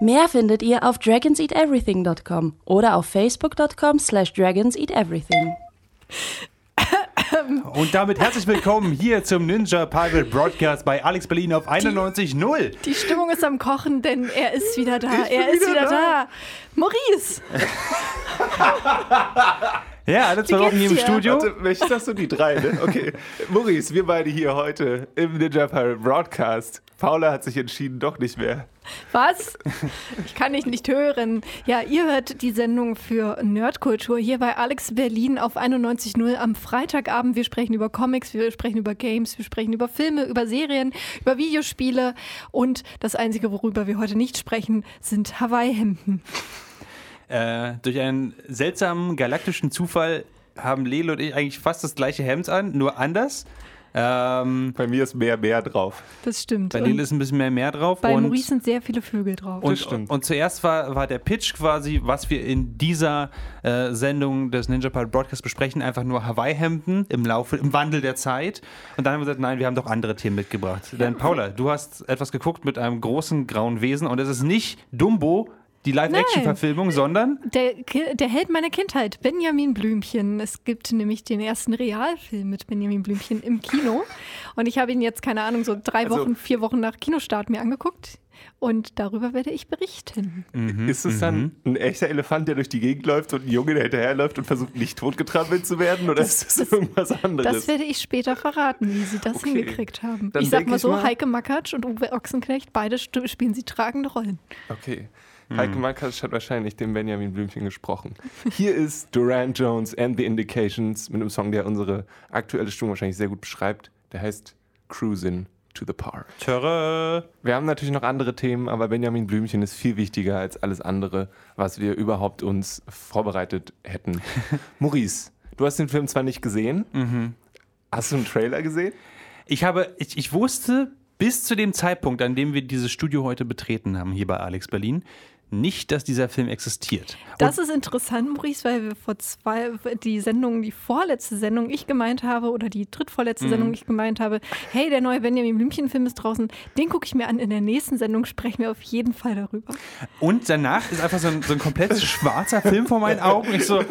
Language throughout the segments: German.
Mehr findet ihr auf dragonseateverything.com oder auf facebook.com slash dragonseateverything. Und damit herzlich willkommen hier zum Ninja Pirate Broadcast bei Alex Berlin auf 91.0 Die Stimmung ist am Kochen, denn er ist wieder da. Er ist wieder da. Maurice! Ja, alle zwei Wochen hier im? Studio. Warte, welche das so die drei, ne? Okay. Maurice, wir beide hier heute im Ninja Pirate Broadcast. Paula hat sich entschieden, doch nicht mehr. Was? Ich kann dich nicht hören. Ja, ihr hört die Sendung für Nerdkultur hier bei Alex Berlin auf 91.0 am Freitagabend. Wir sprechen über Comics, wir sprechen über Games, wir sprechen über Filme, über Serien, über Videospiele und das Einzige, worüber wir heute nicht sprechen, sind Hawaii-Hemden. Äh, durch einen seltsamen galaktischen Zufall haben Lele und ich eigentlich fast das gleiche Hemd an, nur anders. Ähm, Bei mir ist mehr mehr drauf. Das stimmt. bei Lele ist ein bisschen mehr mehr drauf. bei und Maurice sind sehr viele Vögel drauf. Und, stimmt. und zuerst war, war der Pitch quasi, was wir in dieser äh, Sendung des Ninja Pirate Broadcast besprechen, einfach nur Hawaii-Hemden im Laufe, im Wandel der Zeit. Und dann haben wir gesagt, nein, wir haben doch andere Themen mitgebracht. Denn Paula, du hast etwas geguckt mit einem großen grauen Wesen und es ist nicht Dumbo, die Live-Action-Verfilmung, sondern Der, der Held meiner Kindheit, Benjamin Blümchen. Es gibt nämlich den ersten Realfilm mit Benjamin Blümchen im Kino. Und ich habe ihn jetzt, keine Ahnung, so drei Also- Wochen, vier Wochen nach Kinostart mir angeguckt. Und darüber werde ich berichten. ist es dann ein echter Elefant, der durch die Gegend läuft und ein Junge, der hinterherläuft und versucht, nicht totgetrampelt zu werden? Oder ist das, das- irgendwas anderes? Das werde ich später verraten, wie sie das Okay. hingekriegt haben. Dann ich sag mal so, mal- Heike Makatsch und Uwe Ochsenknecht, beide spielen sie tragende Rollen. Okay. Heike Markas hat wahrscheinlich dem Benjamin Blümchen gesprochen. Hier ist Duran Jones and the Indications mit einem Song, der unsere aktuelle Stimmung wahrscheinlich sehr gut beschreibt. Der heißt Cruisin' to the Park. Töre. Wir haben natürlich noch andere Themen, aber Benjamin Blümchen ist viel wichtiger als alles andere, was wir überhaupt uns vorbereitet hätten. Maurice, du hast den Film zwar nicht gesehen. Hast du einen Trailer gesehen? Ich habe, ich, ich wusste bis zu dem Zeitpunkt, an dem wir dieses Studio heute betreten haben, hier bei Alex Berlin, nicht, dass dieser Film existiert. Das ist interessant, Maurice, weil wir vor zwei, die Sendung, die vorletzte Sendung ich gemeint habe oder die drittvorletzte Mhm. Sendung ich gemeint habe, hey, der neue Benjamin Blümchen-Film ist draußen, den gucke ich mir an. In der nächsten Sendung sprechen wir auf jeden Fall darüber. Und danach ist einfach so ein, so ein komplett schwarzer Film vor meinen Augen. Ich so,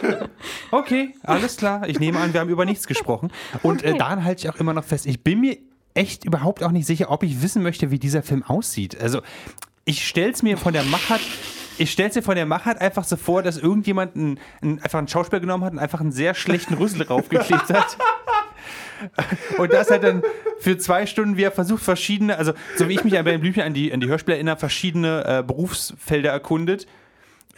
okay, alles klar. Ich nehme an, wir haben über nichts gesprochen. Und äh, Okay. daran halte ich auch immer noch fest. Ich bin mir echt überhaupt auch nicht sicher, ob ich wissen möchte, wie dieser Film aussieht. Also, ich stelle es mir von der Machart. Ich stelle es mir von der Machart einfach so vor, dass irgendjemand einen, einen, einfach einen Schauspieler genommen hat und einfach einen sehr schlechten Rüssel raufgeklebt hat. Und das hat dann für zwei Stunden, wie er versucht, verschiedene, also so wie ich mich bei den Blümchen an die, an die Hörspiele erinnere, verschiedene äh, Berufsfelder erkundet.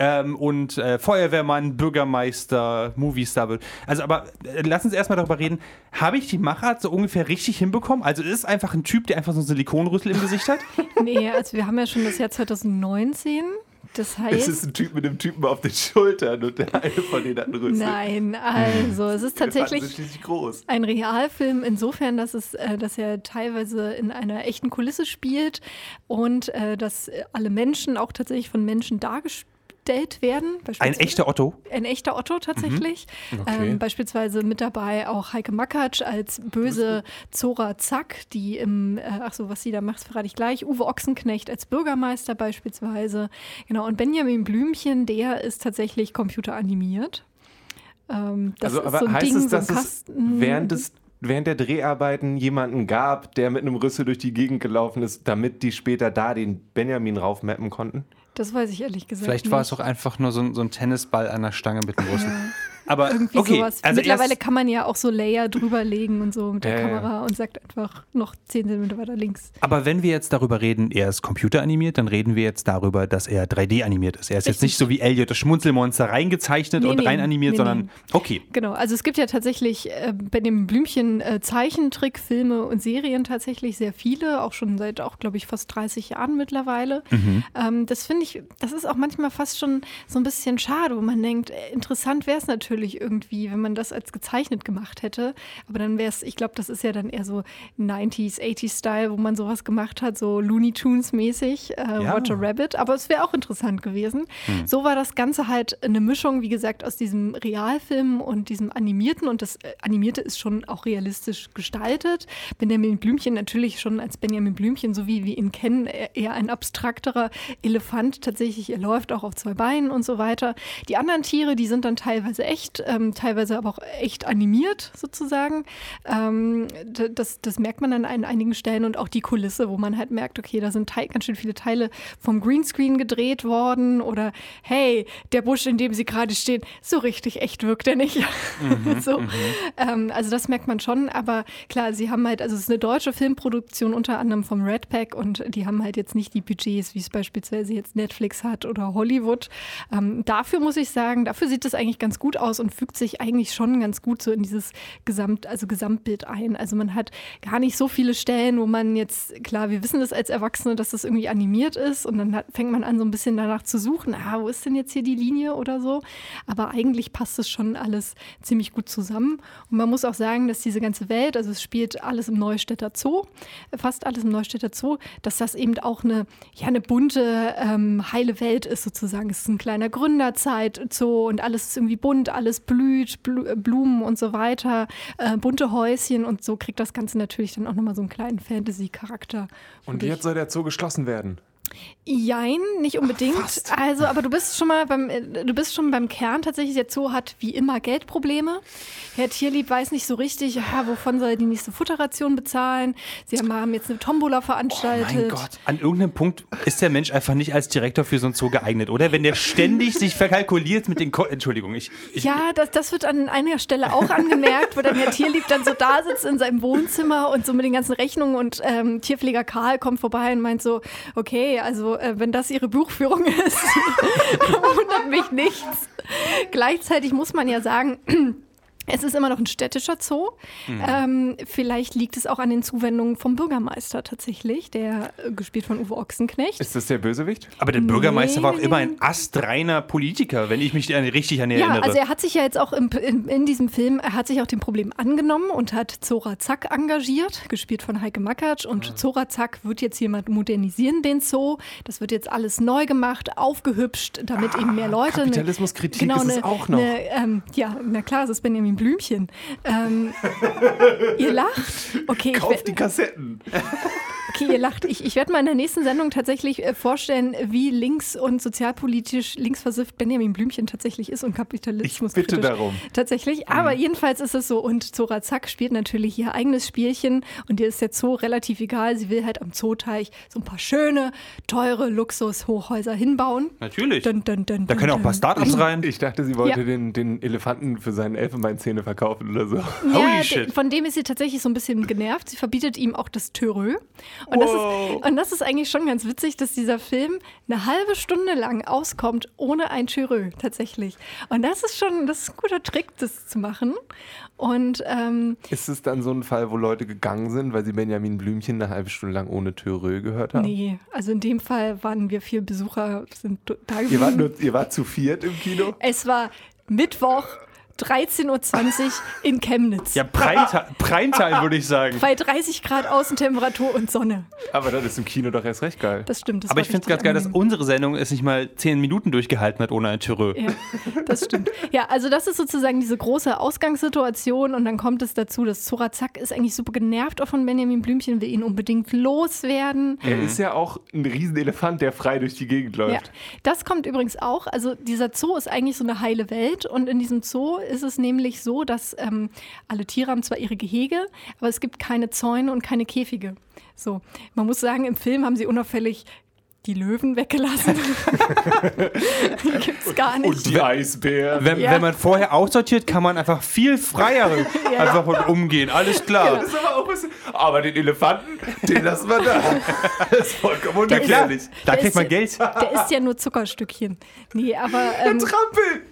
Ähm, und äh, Feuerwehrmann, Bürgermeister, Moviestar wird. Also, aber äh, lass uns erstmal darüber reden. Habe ich die Machart so ungefähr richtig hinbekommen? Also, ist es einfach ein Typ, der einfach so einen Silikonrüssel im Gesicht hat? Nee, also wir haben ja schon das Jahr 2019. Das Es heißt. ist ein Typ mit einem Typen auf den Schultern und der eine von denen hat einen Rüssel. Nein, also es ist tatsächlich groß. ein Realfilm insofern, dass es, äh, dass er teilweise in einer echten Kulisse spielt und äh, dass alle Menschen auch tatsächlich von Menschen dargestellt werden. Ein echter Otto. ein echter Otto tatsächlich. Okay. Ähm, beispielsweise mit dabei auch Heike Makatsch als böse Zora Zack, die im, äh, ach so, was sie da macht, verrate ich gleich. Uwe Ochsenknecht als Bürgermeister beispielsweise. Genau, und Benjamin Blümchen, der ist tatsächlich computeranimiert. Ähm, das also, ist aber so heißt Ding, es, so dass es Kasten. während, des, während der Dreharbeiten jemanden gab, der mit einem Rüssel durch die Gegend gelaufen ist, damit die später da den Benjamin raufmappen konnten? Das weiß ich ehrlich gesagt Vielleicht nicht. war es auch einfach nur so ein, so ein Tennisball an der Stange mit dem Rüssel. Aber Irgendwie okay, sowas. also Mittlerweile kann man ja auch so Layer drüberlegen und so mit der ja. Kamera und sagt einfach noch 10 cm weiter links. aber wenn wir jetzt darüber reden, er ist computeranimiert, dann reden wir jetzt darüber, dass er 3D animiert ist. Er ist jetzt Richtig. nicht so wie Elliot das Schmunzelmonster reingezeichnet Nee, und nee, rein animiert, nee, sondern okay. Genau, also es gibt ja tatsächlich äh, bei dem Blümchen äh, Zeichentrickfilme und Serien tatsächlich sehr viele, auch schon seit auch, glaube ich, fast 30 Jahren mittlerweile. Ähm, das finde ich, das ist auch manchmal fast schon so ein bisschen schade, wo man denkt, äh, interessant wäre es natürlich, natürlich irgendwie, wenn man das als gezeichnet gemacht hätte. Aber dann wäre es, ich glaube, das ist ja dann eher so 90s, 80s-Style, wo man sowas gemacht hat, so Looney Tunes-mäßig, äh, Ja. Roger Rabbit. Aber es wäre auch interessant gewesen. So war das Ganze halt eine Mischung, wie gesagt, aus diesem Realfilm und diesem Animierten. Und das äh, Animierte ist schon auch realistisch gestaltet. Benjamin Blümchen natürlich schon als Benjamin Blümchen, so wie wir ihn kennen, eher- eher ein abstrakterer Elefant. Tatsächlich, er läuft auch auf zwei Beinen und so weiter. Die anderen Tiere, die sind dann teilweise echt, ähm, teilweise aber auch echt animiert sozusagen. Ähm, das, das merkt man an ein, einigen Stellen und auch die Kulisse, wo man halt merkt, okay, da sind ganz schön viele Teile vom Greenscreen gedreht worden oder hey, der Busch, in dem sie gerade stehen, so richtig echt wirkt er nicht. so. Ähm, also das merkt man schon, aber klar, sie haben halt, also es ist eine deutsche Filmproduktion unter anderem vom Red Pack und die haben halt jetzt nicht die Budgets, wie es beispielsweise jetzt Netflix hat oder Hollywood. Ähm, dafür muss ich sagen, dafür sieht es eigentlich ganz gut aus und fügt sich eigentlich schon ganz gut so in dieses Gesamt, also Gesamtbild ein. Also man hat gar nicht so viele Stellen, wo man jetzt, klar, wir wissen das als Erwachsene, dass das irgendwie animiert ist und dann hat, fängt man an, so ein bisschen danach zu suchen, ah, wo ist denn jetzt hier die Linie oder so. Aber eigentlich passt es schon alles ziemlich gut zusammen. Und man muss auch sagen, dass diese ganze Welt, also es spielt alles im Neustädter Zoo, fast alles im Neustädter Zoo, dass das eben auch eine, ja, eine bunte, ähm, heile Welt ist sozusagen. Es ist ein kleiner Gründerzeit-Zoo und alles ist irgendwie bunt, alles blüht, äh, Blumen und so weiter, äh, bunte Häuschen und so kriegt das Ganze natürlich dann auch nochmal so einen kleinen Fantasy-Charakter. Und jetzt soll der Zoo geschlossen werden. Jein, nicht unbedingt. Also, aber du bist schon mal beim, äh, du bist schon beim Kern tatsächlich. Der Zoo hat wie immer Geldprobleme. Herr Tierlieb weiß nicht so richtig, ja, wovon soll er die nächste Futterration bezahlen. Sie haben, jetzt eine Tombola veranstaltet. Mein Gott, an irgendeinem Punkt ist der Mensch einfach nicht als Direktor für so ein Zoo geeignet, oder? Wenn der ständig sich verkalkuliert mit den Ko Entschuldigung, ich, ich Ja, das, das wird an einer Stelle auch angemerkt, wo dann Herr Tierlieb dann so da sitzt in seinem Wohnzimmer und so mit den ganzen Rechnungen und ähm, Tierpfleger Karl kommt vorbei und meint so, okay, also äh, wenn das Ihre Buchführung ist, wundert mich nichts. Gleichzeitig muss man ja sagen, es ist immer noch ein städtischer Zoo. Ähm, vielleicht liegt es auch an den Zuwendungen vom Bürgermeister tatsächlich, der äh, gespielt von Uwe Ochsenknecht. Ist das der Bösewicht? aber der Bürgermeister war auch Nee, immer nee. ein astreiner Politiker, wenn ich mich richtig an ihn Ja, erinnere. also er hat sich ja jetzt auch im, in, in diesem Film, er hat sich auch dem Problem angenommen und hat Zora Zack engagiert, gespielt von Heike Makatsch. Und Zora Zack wird jetzt jemand modernisieren, den Zoo. Das wird jetzt alles neu gemacht, aufgehübscht, damit eben mehr Leute... Kapitalismuskritik genau, ist es eine- auch noch. Eine, ähm, ja, na klar, es ist Benjamin Blümchen. Ähm, ihr lacht? Okay, ich, Kauf wer- die Kassetten. Okay, ihr lacht. Ich, ich werde mal in der nächsten Sendung tatsächlich äh, vorstellen, wie links- und sozialpolitisch linksversifft Benjamin Blümchen tatsächlich ist und Kapitalismus. Ich bitte kritisch. darum. Tatsächlich. Aber jedenfalls ist es so. Und Zora Zack spielt natürlich ihr eigenes Spielchen und ihr ist der Zoo relativ egal. Sie will halt am Zooteich so ein paar schöne, teure Luxus-Hochhäuser hinbauen. Natürlich. Dun, dun, dun, da können auch ein paar. Startups rein. Ich dachte, sie wollte Ja. den, den Elefanten für seine Elfenbeinzähne verkaufen oder so. Ja, Holy shit. von dem ist sie tatsächlich so ein bisschen genervt. Sie verbietet ihm auch das Törö. Und, das ist, und das ist eigentlich schon ganz witzig, dass dieser Film eine halbe Stunde lang auskommt ohne ein Törö tatsächlich. Und das ist schon, das ist ein guter Trick, das zu machen. Und ähm, Ist es dann so ein Fall, wo Leute gegangen sind, weil sie Benjamin Blümchen eine halbe Stunde lang ohne Törö gehört haben? nee, also in dem Fall waren wir vier Besucher, sind da gewesen. Ihr wart, nur, ihr wart zu viert im Kino? es war Mittwoch, 13.20 Uhr in Chemnitz. Ja, Primetime, Primetime würde ich sagen. Bei 30 Grad Außentemperatur und Sonne. Aber dann ist im Kino doch erst recht geil. Das stimmt. Das Aber ich finde es ganz geil, dass unsere Sendung es nicht mal zehn Minuten durchgehalten hat ohne ein Türö. Ja, das stimmt. Ja, also das ist sozusagen diese große Ausgangssituation und dann kommt es dazu, dass Zora Zack ist eigentlich super genervt auch von Benjamin Blümchen, will ihn unbedingt loswerden. Er ist ja auch ein Riesenelefant, der frei durch die Gegend läuft. Ja, das kommt übrigens auch. Also dieser Zoo ist eigentlich so eine heile Welt und in diesem Zoo ist es nämlich so, dass ähm, alle Tiere haben zwar ihre Gehege, aber es gibt keine Zäune und keine Käfige. So, man muss sagen, im Film haben sie unauffällig die Löwen weggelassen. die gibt's gar nicht. Und die Eisbär. Wenn, Ja. wenn man vorher aussortiert, kann man einfach viel freier einfach mit umgehen. Alles klar. Das ist aber auch ein bisschen. Aber den Elefanten, den lassen wir da. Das ist vollkommen Ja klar, ungefährlich. da kriegt ist man ja- Geld. Der isst ja nur Zuckerstückchen. Nee, aber ähm, Trampel!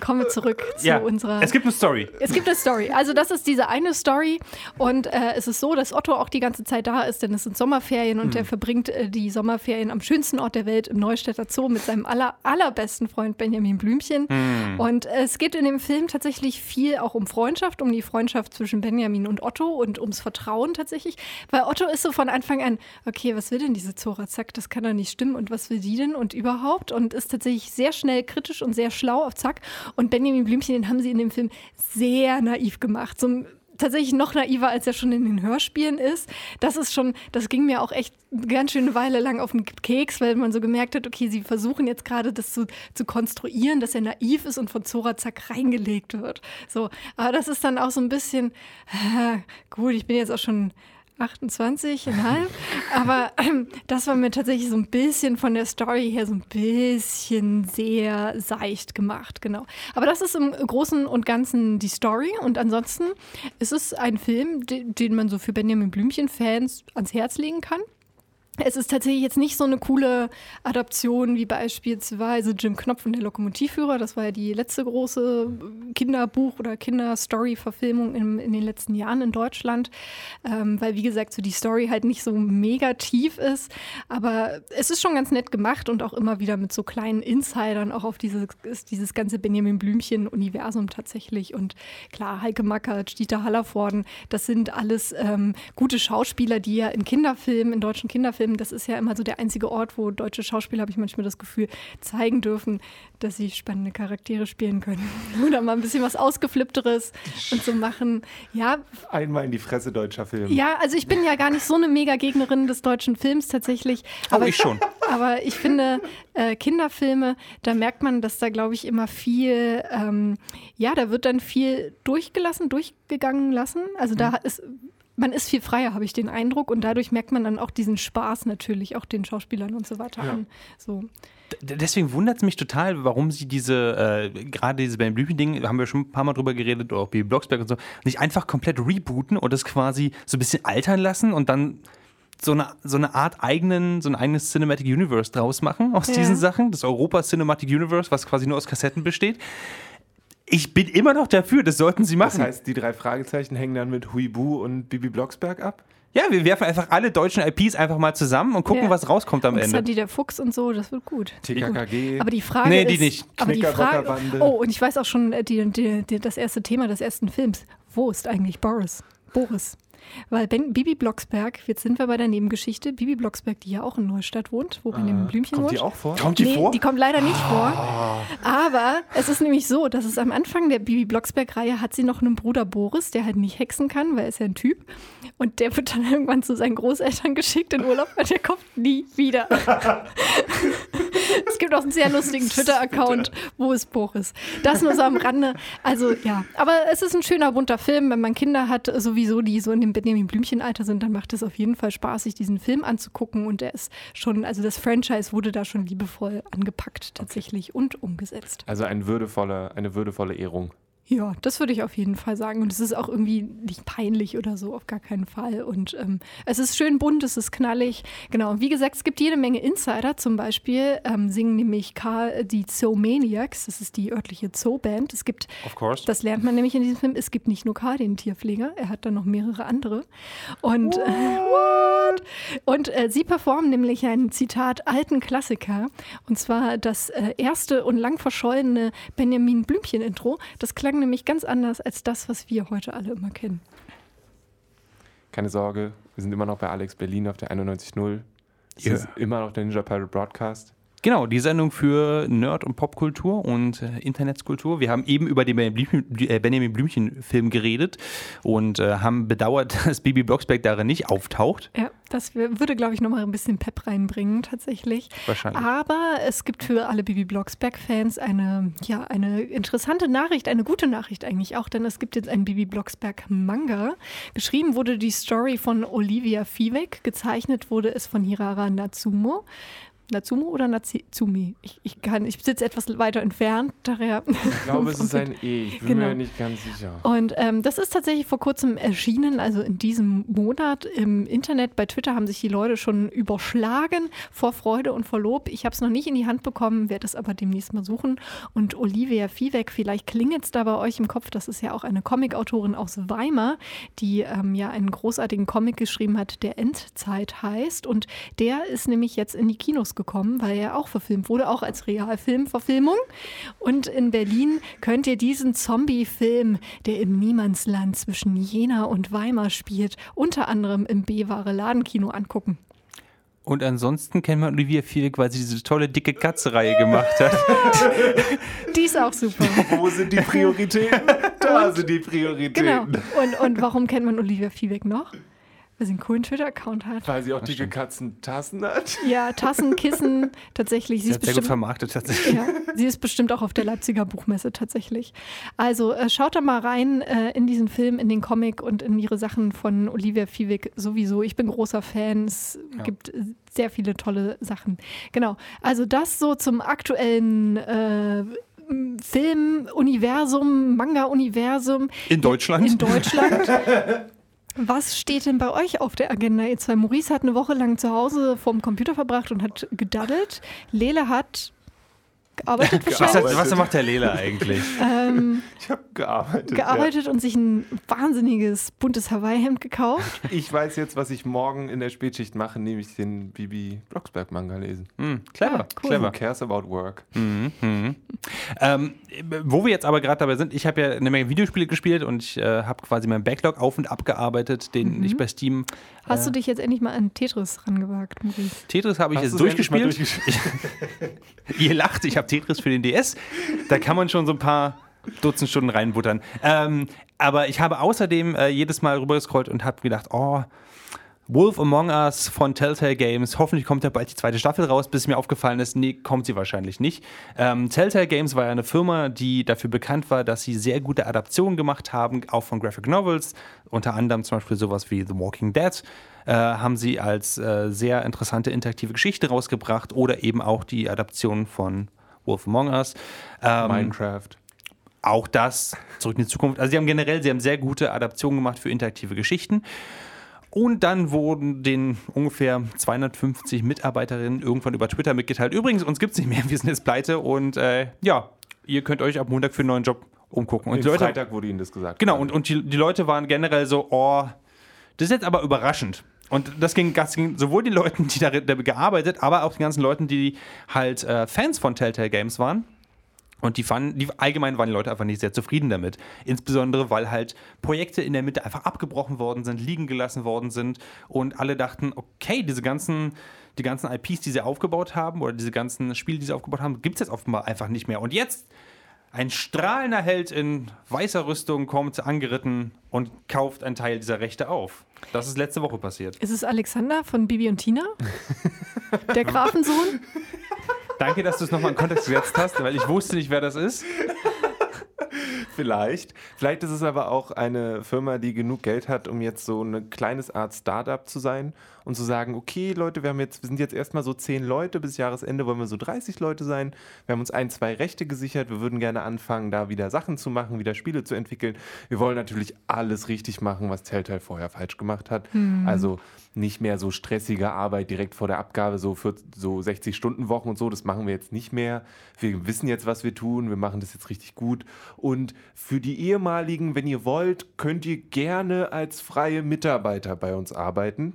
Kommen wir zurück zu ja, unserer. es gibt eine Story. Es gibt eine Story. Also das ist diese eine Story und äh, es ist so, dass Otto auch die ganze Zeit da ist, denn es sind Sommerferien und er verbringt äh, die Sommerferien am schönsten Ort der Welt im Neustädter Zoo mit seinem aller, allerbesten Freund Benjamin Blümchen. Und äh, es geht in dem Film tatsächlich viel auch um Freundschaft, um die Freundschaft zwischen Benjamin und Otto und ums Vertrauen tatsächlich, weil Otto ist so von Anfang an, okay, was will denn diese Zora Zack, das kann doch nicht stimmen und was will die denn und überhaupt und ist tatsächlich sehr schnell kritisch und sehr schlau auf Zack und Benjamin Blümchen, den haben sie in dem Film sehr naiv gemacht. So tatsächlich noch naiver, als er schon in den Hörspielen ist. Das ist schon, das ging mir auch echt ganz schöne Weile lang auf den Keks, weil man so gemerkt hat, okay, sie versuchen jetzt gerade das zu, zu konstruieren, dass er naiv ist und von Zora Zack reingelegt wird. So, aber das ist dann auch so ein bisschen, äh, gut, ich bin jetzt auch schon 28,5. Aber ähm, das war mir tatsächlich so ein bisschen von der Story her so ein bisschen sehr seicht gemacht, genau. Aber das ist im Großen und Ganzen die Story. Und ansonsten ist es ein Film, den, den man so für Benjamin Blümchen-Fans ans Herz legen kann. Es ist tatsächlich jetzt nicht so eine coole Adaption wie beispielsweise Jim Knopf und der Lokomotivführer. Das war ja die letzte große Kinderbuch- oder Kinderstory-Verfilmung in, in den letzten Jahren in Deutschland. Ähm, weil, wie gesagt, so die Story halt nicht so mega tief ist. Aber es ist schon ganz nett gemacht und auch immer wieder mit so kleinen Insidern auch auf dieses, dieses ganze Benjamin Blümchen-Universum tatsächlich. Und klar, Heike Mackert, Dieter Hallervorden, das sind alles ähm, gute Schauspieler, die ja in Kinderfilmen, in deutschen Kinderfilmen, das ist ja immer so der einzige Ort, wo deutsche Schauspieler, habe ich manchmal das Gefühl, zeigen dürfen, dass sie spannende Charaktere spielen können. Oder mal ein bisschen was Ausgeflippteres und so machen. Ja, Einmal in die Fresse deutscher Film. ja, also ich bin ja gar nicht so eine Mega-Gegnerin des deutschen Films tatsächlich. Oh, ich schon. Aber ich finde, äh, Kinderfilme, da merkt man, dass da, glaube ich, immer viel, ähm, ja, da wird dann viel durchgelassen, durchgegangen lassen. Also da ist, man ist viel freier, habe ich den Eindruck. Und dadurch merkt man dann auch diesen Spaß natürlich, auch den Schauspielern und so weiter an. So. D- Deswegen wundert es mich total, warum sie diese, äh, gerade diese Ben Blümchen-Ding, haben wir schon ein paar Mal drüber geredet, oder auch Baby Blocksberg und so, nicht einfach komplett rebooten und das quasi so ein bisschen altern lassen und dann so eine, so eine Art eigenen, so ein eigenes Cinematic Universe draus machen aus Ja. diesen Sachen. Das Europa Cinematic Universe, was quasi nur aus Kassetten besteht. Ich bin immer noch dafür, das sollten sie machen. Das heißt, die drei Fragezeichen hängen dann mit Huibu und Bibi Blocksberg ab? ja, wir werfen einfach alle deutschen IPs einfach mal zusammen und gucken, Ja. was rauskommt am Und Ende. Sandy der Fuchs und so, das wird gut. TKKG. Aber die Frage Nee, die ist, nicht. Aber die Frage, oh, und ich weiß auch schon äh, die, die, die, das erste Thema des ersten Films. Wo ist eigentlich Boris? Boris. Weil ben, Bibi Blocksberg, jetzt sind wir bei der Nebengeschichte, Bibi Blocksberg, die ja auch in Neustadt wohnt, wo Benjamin Blümchen Kommt wohnt. die auch vor? Kommt die nee, vor? die kommt leider nicht vor. Aber es ist nämlich so, dass es am Anfang der Bibi Blocksberg-Reihe hat sie noch einen Bruder Boris, der halt nicht hexen kann, weil er ist ja ein Typ. Und der wird dann irgendwann zu seinen Großeltern geschickt in Urlaub, weil der kommt nie wieder. es gibt auch einen sehr lustigen Twitter-Account, wo ist Boris. Das nur so am Rande. Also ja, aber es ist ein schöner, bunter Film. Wenn man Kinder hat, sowieso, die so in dem Benjamin Blümchen-Alter sind, dann macht es auf jeden Fall Spaß, sich diesen Film anzugucken. Und der ist schon, also das Franchise wurde da schon liebevoll angepackt tatsächlich und umgesetzt. Also ein würdevoller, eine würdevolle Ehrung. Ja, das würde ich auf jeden Fall sagen. Und es ist auch irgendwie nicht peinlich oder so, auf gar keinen Fall. Und ähm, es ist schön bunt, es ist knallig. Genau. Und wie gesagt, es gibt jede Menge Insider. Zum Beispiel ähm, singen nämlich Karl die Zoomaniacs. Das ist die örtliche Zooband. Es gibt, das lernt man nämlich in diesem Film, es gibt nicht nur Karl, den Tierpfleger. Er hat dann noch mehrere andere. Und, äh, what? Und äh, sie performen nämlich einen, Zitat, alten Klassiker. Und zwar das äh, erste und lang verschollene Benjamin Blümchen-Intro. Das klang nämlich ganz anders als das, was wir heute alle immer kennen. Keine Sorge, wir sind immer noch bei Alex Berlin auf der 91.0. Es Ja. ist immer noch der Ninja Pirate Broadcast. Genau, die Sendung für Nerd- und Popkultur und äh, Internetskultur. Wir haben eben über den Benjamin äh, Blümchen-Film geredet und äh, haben bedauert, dass Bibi Blocksberg darin nicht auftaucht. Ja, das würde, glaube ich, nochmal ein bisschen Pep reinbringen, tatsächlich. Wahrscheinlich. Aber es gibt für alle Bibi Blocksberg-Fans eine, ja, eine interessante Nachricht, eine gute Nachricht eigentlich auch, denn es gibt jetzt einen Bibi Blocksberg-Manga. Geschrieben wurde die Story von Olivia Vivek, gezeichnet wurde es von Hirara Natsumo. Natsumo oder Natsumi? Ich, ich, ich sitze etwas weiter entfernt, daher. Ich glaube, es ist ein E. Ich bin Genau. mir nicht ganz sicher. Und ähm, das ist tatsächlich vor kurzem erschienen, also in diesem Monat im Internet. Bei Twitter haben sich die Leute schon überschlagen vor Freude und vor Lob. Ich habe es noch nicht in die Hand bekommen, werde es aber demnächst mal suchen. Und Olivia Viehweg, vielleicht klingelt es da bei euch im Kopf. Das ist ja auch eine Comicautorin aus Weimar, die ähm, ja einen großartigen Comic geschrieben hat, der Endzeit heißt. Und der ist nämlich jetzt in die Kinos gekommen, weil er auch verfilmt wurde, auch als Realfilmverfilmung. Und in Berlin könnt ihr diesen Zombie-Film, der im Niemandsland zwischen Jena und Weimar spielt, unter anderem im B-Ware Ladenkino angucken. Und ansonsten kennt man Olivia Viehweg, weil sie diese tolle dicke Katze-Reihe gemacht hat. Die ist auch super. Wo sind die Prioritäten? Da sind die Prioritäten. Genau. Und, und warum kennt man Olivia Viehweg noch? Weil sie einen coolen Twitter-Account hat. Weil sie auch dicke Katzentassen hat. Ja, Tassen, Kissen, tatsächlich. Sie Sie ist hat sehr gut bestimmt vermarktet tatsächlich. Ja, sie ist bestimmt auch auf der Leipziger Buchmesse tatsächlich. Also äh, schaut da mal rein äh, in diesen Film, in den Comic und in ihre Sachen von Olivia Viehweg sowieso. Ich bin großer Fan. Es Ja. gibt äh, sehr viele tolle Sachen. Genau. Also das so zum aktuellen äh, m, Film-Universum, Manga-Universum In Deutschland. in Deutschland. Was steht denn bei euch auf der Agenda? Ihr zwei, Maurice hat eine Woche lang zu Hause vorm Computer verbracht und hat gedaddelt. Lele hat gearbeitet was, wahrscheinlich. hat, was macht der Lela eigentlich? Ähm, Ich habe gearbeitet. gearbeitet und sich ein wahnsinniges buntes Hawaii-Hemd gekauft. Ja. Ich weiß jetzt, was ich morgen in der Spätschicht mache, nämlich den Bibi Blocksberg-Manga lesen. Hm, clever, Ah, cool. clever. Who cares about work? Mhm, mhm. Ähm, wo wir jetzt aber gerade dabei sind, ich habe ja eine Menge Videospiele gespielt und ich äh, habe quasi meinen Backlog auf und abgearbeitet, den Mhm. ich bei Steam. Hast äh, du dich jetzt endlich mal an Tetris rangewagt, Maurice? Tetris habe ich Hast jetzt durchgespielt. Ihr lacht, ich habe Tetris für den DS. Da kann man schon so ein paar Dutzend Stunden reinbuttern. Ähm, aber ich habe außerdem äh, jedes Mal rübergescrollt und habe gedacht, oh, Wolf Among Us von Telltale Games, hoffentlich kommt da bald die zweite Staffel raus, bis mir aufgefallen ist, nee, kommt sie wahrscheinlich nicht. Ähm, Telltale Games war ja eine Firma, die dafür bekannt war, dass sie sehr gute Adaptionen gemacht haben, auch von Graphic Novels, unter anderem zum Beispiel sowas wie The Walking Dead, äh, haben sie als äh, sehr interessante interaktive Geschichte rausgebracht oder eben auch die Adaption von Wolf Among Us. Ähm, Minecraft. auch das, zurück in die Zukunft. Also sie haben generell, sie haben sehr gute Adaptionen gemacht für interaktive Geschichten. Und dann wurden den ungefähr 250 Mitarbeiterinnen irgendwann über Twitter mitgeteilt. Übrigens, uns gibt es nicht mehr, wir sind jetzt pleite und äh, ja, ihr könnt euch ab Montag für einen neuen Job umgucken. Und Leute, Freitag wurde ihnen das gesagt. Genau, und, und die, die Leute waren generell so, oh, das ist jetzt aber überraschend. Und das ging, das ging sowohl den Leuten, die da, da gearbeitet, aber auch den ganzen Leuten, die halt äh, Fans von Telltale Games waren. Und die fanden, die, allgemein waren die Leute einfach nicht sehr zufrieden damit. Insbesondere, weil halt Projekte in der Mitte einfach abgebrochen worden sind, liegen gelassen worden sind und alle dachten, okay, diese ganzen, die ganzen IPs, die sie aufgebaut haben oder diese ganzen Spiele, die sie aufgebaut haben, gibt es jetzt offenbar einfach nicht mehr. Und jetzt ein strahlender Held in weißer Rüstung kommt angeritten und kauft einen Teil dieser Rechte auf. Das ist letzte Woche passiert. Ist es Alexander von Bibi und Tina? Der Grafensohn? Danke, dass du es nochmal in Kontext gesetzt hast, weil ich wusste nicht, wer das ist. Vielleicht. Vielleicht ist es aber auch eine Firma, die genug Geld hat, um jetzt so eine kleines Art Startup zu sein und zu sagen, okay, Leute, wir haben jetzt, wir sind jetzt erstmal so zehn Leute, bis Jahresende wollen wir so 30 Leute sein. Wir haben uns ein, zwei Rechte gesichert. Wir würden gerne anfangen, da wieder Sachen zu machen, wieder Spiele zu entwickeln. Wir wollen natürlich alles richtig machen, was Telltale vorher falsch gemacht hat. Also nicht mehr so stressige Arbeit direkt vor der Abgabe, so für so 60-Stunden-Wochen und so. Das machen wir jetzt nicht mehr. Wir wissen jetzt, was wir tun. Wir machen das jetzt richtig gut. Und für die ehemaligen, wenn ihr wollt, könnt ihr gerne als freie Mitarbeiter bei uns arbeiten.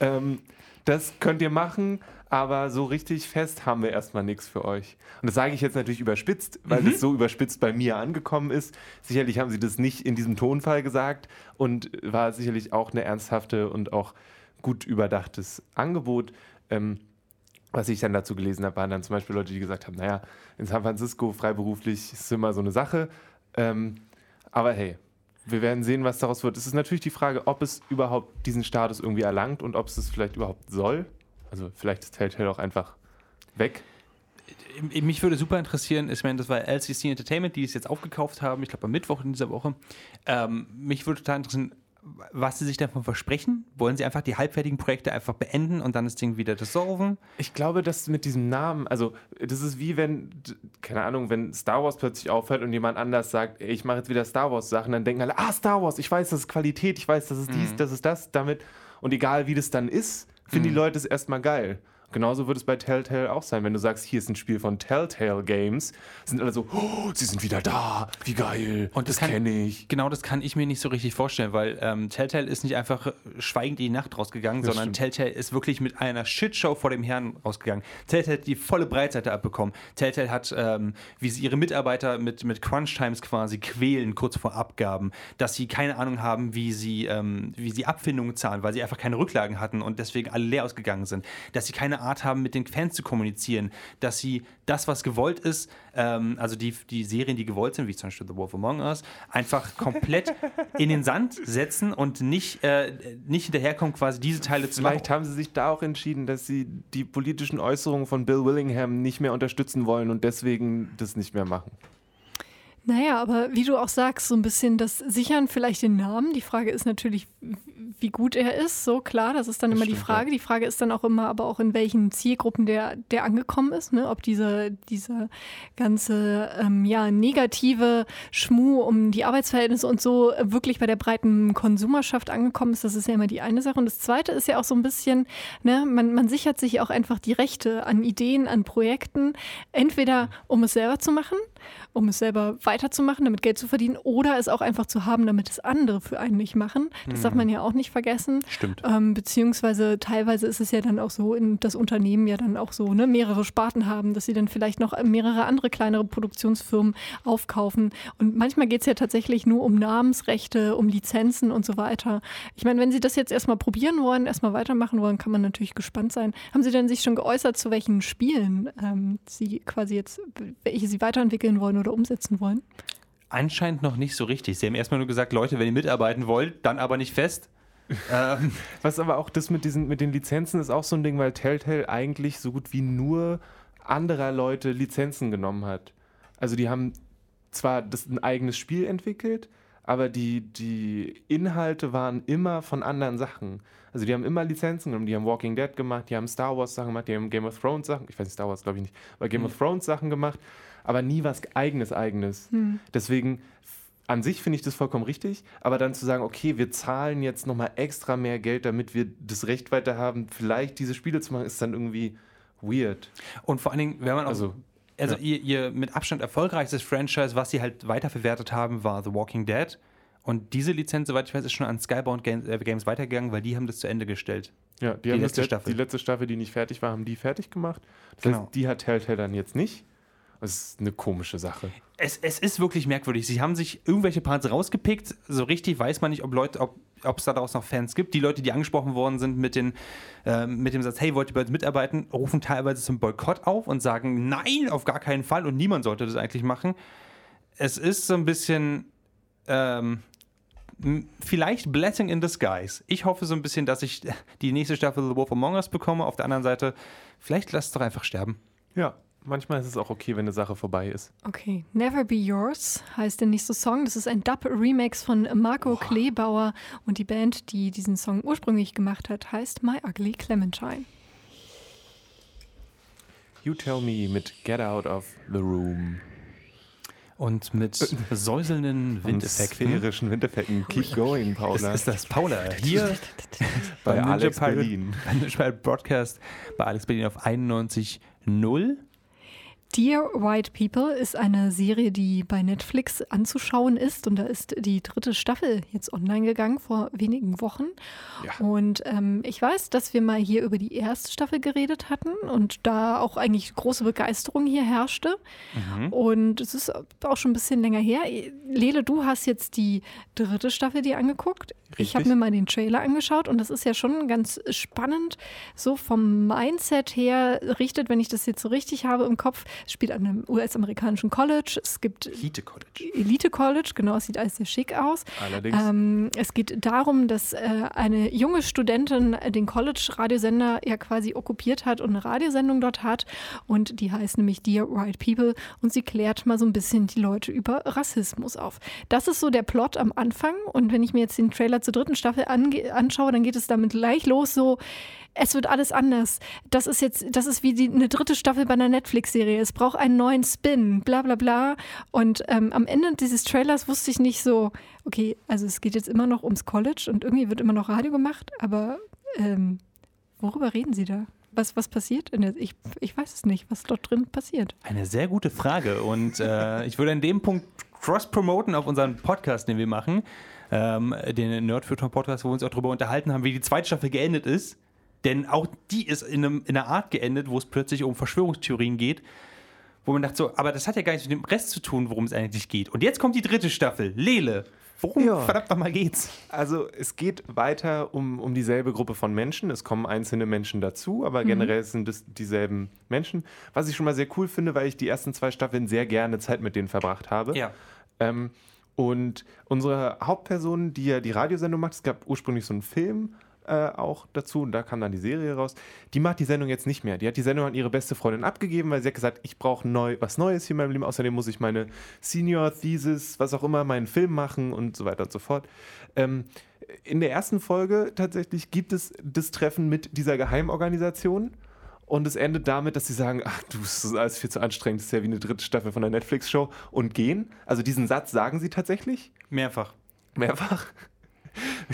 Ähm, das könnt ihr machen, aber so richtig fest haben wir erstmal nichts für euch. Und das sage ich jetzt natürlich überspitzt, weil das so überspitzt bei mir angekommen ist. Sicherlich haben sie das nicht in diesem Tonfall gesagt und war sicherlich auch eine ernsthafte und auch gut überdachtes Angebot. Ähm, was ich dann dazu gelesen habe, waren dann zum Beispiel Leute, die gesagt haben, naja, in San Francisco freiberuflich ist immer so eine Sache. Ähm, aber hey, wir werden sehen, was daraus wird. Es ist natürlich die Frage, ob es überhaupt diesen Status irgendwie erlangt und ob es es vielleicht überhaupt soll. Also vielleicht ist Telltale auch einfach weg. Mich würde super interessieren, ich meine, das war LCC Entertainment, die es jetzt aufgekauft haben, ich glaube am Mittwoch in dieser Woche. Ähm, mich würde total interessieren, was sie sich davon versprechen? Wollen sie einfach die halbfertigen Projekte einfach beenden und dann das Ding wieder dissolven? Ich glaube, dass mit diesem Namen, also das ist wie wenn, keine Ahnung, wenn Star Wars plötzlich aufhört und jemand anders sagt, ich mache jetzt wieder Star Wars Sachen, dann denken alle, ah, Star Wars, ich weiß, das ist Qualität, ich weiß, das ist dies, das ist das, damit. Und egal wie das dann ist, finden die Leute es erstmal geil. Genauso wird es bei Telltale auch sein. Wenn du sagst, hier ist ein Spiel von Telltale Games, sind alle so, oh, sie sind wieder da, wie geil, Und das das kenne ich. Genau, das kann ich mir nicht so richtig vorstellen, weil ähm, Telltale ist nicht einfach schweigend in die Nacht rausgegangen, Das sondern stimmt. Telltale ist wirklich mit einer Shitshow vor dem Herrn rausgegangen. Telltale hat die volle Breitseite abbekommen. Telltale hat, ähm, wie sie ihre Mitarbeiter mit, mit Crunch-Times quasi quälen, kurz vor Abgaben, dass sie keine Ahnung haben, wie sie, ähm, wie sie Abfindungen zahlen, weil sie einfach keine Rücklagen hatten und deswegen alle leer ausgegangen sind. Dass sie keine Art haben, mit den Fans zu kommunizieren, dass sie das, was gewollt ist, ähm, also die, die Serien, die gewollt sind, wie zum Beispiel The Wolf Among Us, einfach komplett in den Sand setzen und nicht, äh, nicht hinterherkommen, quasi diese Teile zu Vielleicht machen. haben sie sich da auch entschieden, dass sie die politischen Äußerungen von Bill Willingham nicht mehr unterstützen wollen und deswegen das nicht mehr machen. Naja, aber wie du auch sagst, so ein bisschen das Sichern vielleicht den Namen. Die Frage ist natürlich, wie gut er ist. So klar, das ist dann Das immer die stimmt, Frage. Die Frage ist dann auch immer, aber auch in welchen Zielgruppen der, der angekommen ist. Ne? Ob diese, diese ganze ähm, ja, negative Schmuh um die Arbeitsverhältnisse und so wirklich bei der breiten Konsumerschaft angekommen ist. Das ist ja immer die eine Sache. Und das zweite ist ja auch so ein bisschen, ne, man, man sichert sich auch einfach die Rechte an Ideen, an Projekten. Entweder um es selber zu machen, um es selber weiterzumachen, damit Geld zu verdienen, oder es auch einfach zu haben, damit es andere für einen nicht machen. Das darf man ja auch nicht vergessen. Stimmt. Ähm, beziehungsweise teilweise ist es ja dann auch so, in das Unternehmen ja dann auch so, ne, mehrere Sparten haben, dass sie dann vielleicht noch mehrere andere kleinere Produktionsfirmen aufkaufen. Und manchmal geht es ja tatsächlich nur um Namensrechte, um Lizenzen und so weiter. Ich meine, wenn Sie das jetzt erstmal probieren wollen, erstmal weitermachen wollen, kann man natürlich gespannt sein. Haben Sie denn sich schon geäußert, zu welchen Spielen ähm, Sie quasi jetzt, welche Sie weiterentwickeln wollen oder umsetzen wollen? Anscheinend noch nicht so richtig. Sie haben erstmal nur gesagt, Leute, wenn ihr mitarbeiten wollt, dann aber nicht fest. ähm, Was aber auch das mit, diesen, mit den Lizenzen ist auch so ein Ding, weil Telltale eigentlich so gut wie nur anderer Leute Lizenzen genommen hat. Also die haben zwar das ein eigenes Spiel entwickelt, aber die, die Inhalte waren immer von anderen Sachen. Also die haben immer Lizenzen genommen, die haben Walking Dead gemacht, die haben Star Wars Sachen gemacht, die haben Game of Thrones Sachen, ich weiß nicht, Star Wars glaube ich nicht, aber Game of Thrones Sachen gemacht, aber nie was eigenes eigenes. Deswegen f- an sich finde ich das vollkommen richtig, aber dann zu sagen, okay, wir zahlen jetzt nochmal extra mehr Geld, damit wir das Recht weiter haben, vielleicht diese Spiele zu machen, ist dann irgendwie weird. Und vor allen Dingen, wenn man auch, also, Also, ja. ihr, ihr mit Abstand erfolgreichstes Franchise, was sie halt weiterverwertet haben, war The Walking Dead. Und diese Lizenz, soweit ich weiß, ist schon an Skybound Games, äh, Games weitergegangen, weil die haben das zu Ende gestellt. Ja, die, haben letzte Staffel. Die letzte Staffel, die nicht fertig war, haben die fertig gemacht. Das Genau. heißt, die hat Telltale dann jetzt nicht. Das ist eine komische Sache. Es, es ist wirklich merkwürdig. Sie haben sich irgendwelche Parts rausgepickt. So richtig weiß man nicht, ob Leute, ob ob es daraus noch Fans gibt. Die Leute, die angesprochen worden sind mit, den, ähm, mit dem Satz, hey, wollt ihr bei uns mitarbeiten, rufen teilweise zum Boykott auf und sagen, nein, auf gar keinen Fall und niemand sollte das eigentlich machen. Es ist so ein bisschen ähm, vielleicht Blessing in Disguise. Ich hoffe so ein bisschen, dass ich die nächste Staffel The Wolf Among Us bekomme. Auf der anderen Seite, vielleicht lasst es doch einfach sterben. Ja, manchmal ist es auch okay, wenn eine Sache vorbei ist. Okay, Never Be Yours heißt der nächste Song. Das ist ein Dub-Remix von Marco Kleebauer und die Band, die diesen Song ursprünglich gemacht hat, heißt My Ugly Clementine. You Tell Me mit Get Out of the Room. Und mit säuselnden Und Windeffekten. sphärischen Windeffekten. Keep going, Das Paula. ist das Paula. Hier bei Ninja Alex Berlin. Pirate Broadcast bei Alex Berlin auf 91.0. Dear White People ist eine Serie, die bei Netflix anzuschauen ist. Und da ist die dritte Staffel jetzt online gegangen vor wenigen Wochen. Ja. Und ähm, ich weiß, dass wir mal hier über die erste Staffel geredet hatten und da auch eigentlich große Begeisterung hier herrschte. Und es ist auch schon ein bisschen länger her. Lele, du hast jetzt die dritte Staffel dir angeguckt. Ich habe Richtig. mir mal den Trailer angeschaut und das ist ja schon ganz spannend. So vom Mindset her richtet, wenn ich das jetzt so richtig habe im Kopf, spielt an einem US-amerikanischen College. Es gibt Elite College. Elite College, genau, es sieht alles sehr schick aus. Allerdings. Ähm, es geht darum, dass äh, eine junge Studentin den College-Radiosender ja quasi okkupiert hat und eine Radiosendung dort hat. Und die heißt nämlich Dear White People. Und sie klärt mal so ein bisschen die Leute über Rassismus auf. Das ist so der Plot am Anfang. Und wenn ich mir jetzt den Trailer zur dritten Staffel anschaue, dann geht es damit gleich los so, es wird alles anders. Das ist jetzt, das ist wie die, eine dritte Staffel bei einer Netflix-Serie. Es braucht einen neuen Spin, bla bla bla. Und ähm, am Ende dieses Trailers wusste ich nicht so, okay, also es geht jetzt immer noch ums College und irgendwie wird immer noch Radio gemacht, aber ähm, worüber reden Sie da? Was, was passiert? Der, ich, ich weiß es nicht, was dort drin passiert. Eine sehr gute Frage. Und äh, ich würde an dem Punkt cross-promoten auf unseren Podcast, den wir machen. Ähm, den Nerdfilter-Podcast, wo wir uns auch darüber unterhalten haben, wie die zweite Staffel geendet ist. Denn auch die ist in, einem, in einer Art geendet, wo es plötzlich um Verschwörungstheorien geht. Wo man dachte so, aber das hat ja gar nichts mit dem Rest zu tun, worum es eigentlich geht. Und jetzt kommt die dritte Staffel. Lele. Worum Ja. verdammt nochmal geht's? Also es geht weiter um, um dieselbe Gruppe von Menschen. Es kommen einzelne Menschen dazu, aber generell sind es dieselben Menschen. Was ich schon mal sehr cool finde, weil ich die ersten zwei Staffeln sehr gerne Zeit mit denen verbracht habe. Ja. Ähm, und unsere Hauptperson, die ja die Radiosendung macht, es gab ursprünglich so einen Film äh, auch dazu und da kam dann die Serie raus. Die macht die Sendung jetzt nicht mehr. Die hat die Sendung an ihre beste Freundin abgegeben, weil sie hat gesagt, ich brauche neu, was Neues hier in meinem Leben. Außerdem muss ich meine Senior Thesis, was auch immer, meinen Film machen und so weiter und so fort. Ähm, in der ersten Folge tatsächlich gibt es das Treffen mit dieser Geheimorganisation. Und es endet damit, dass sie sagen, ach du, das ist alles viel zu anstrengend, das ist ja wie eine dritte Staffel von der Netflix-Show und gehen. Also diesen Satz sagen sie tatsächlich, Mehrfach. mehrfach.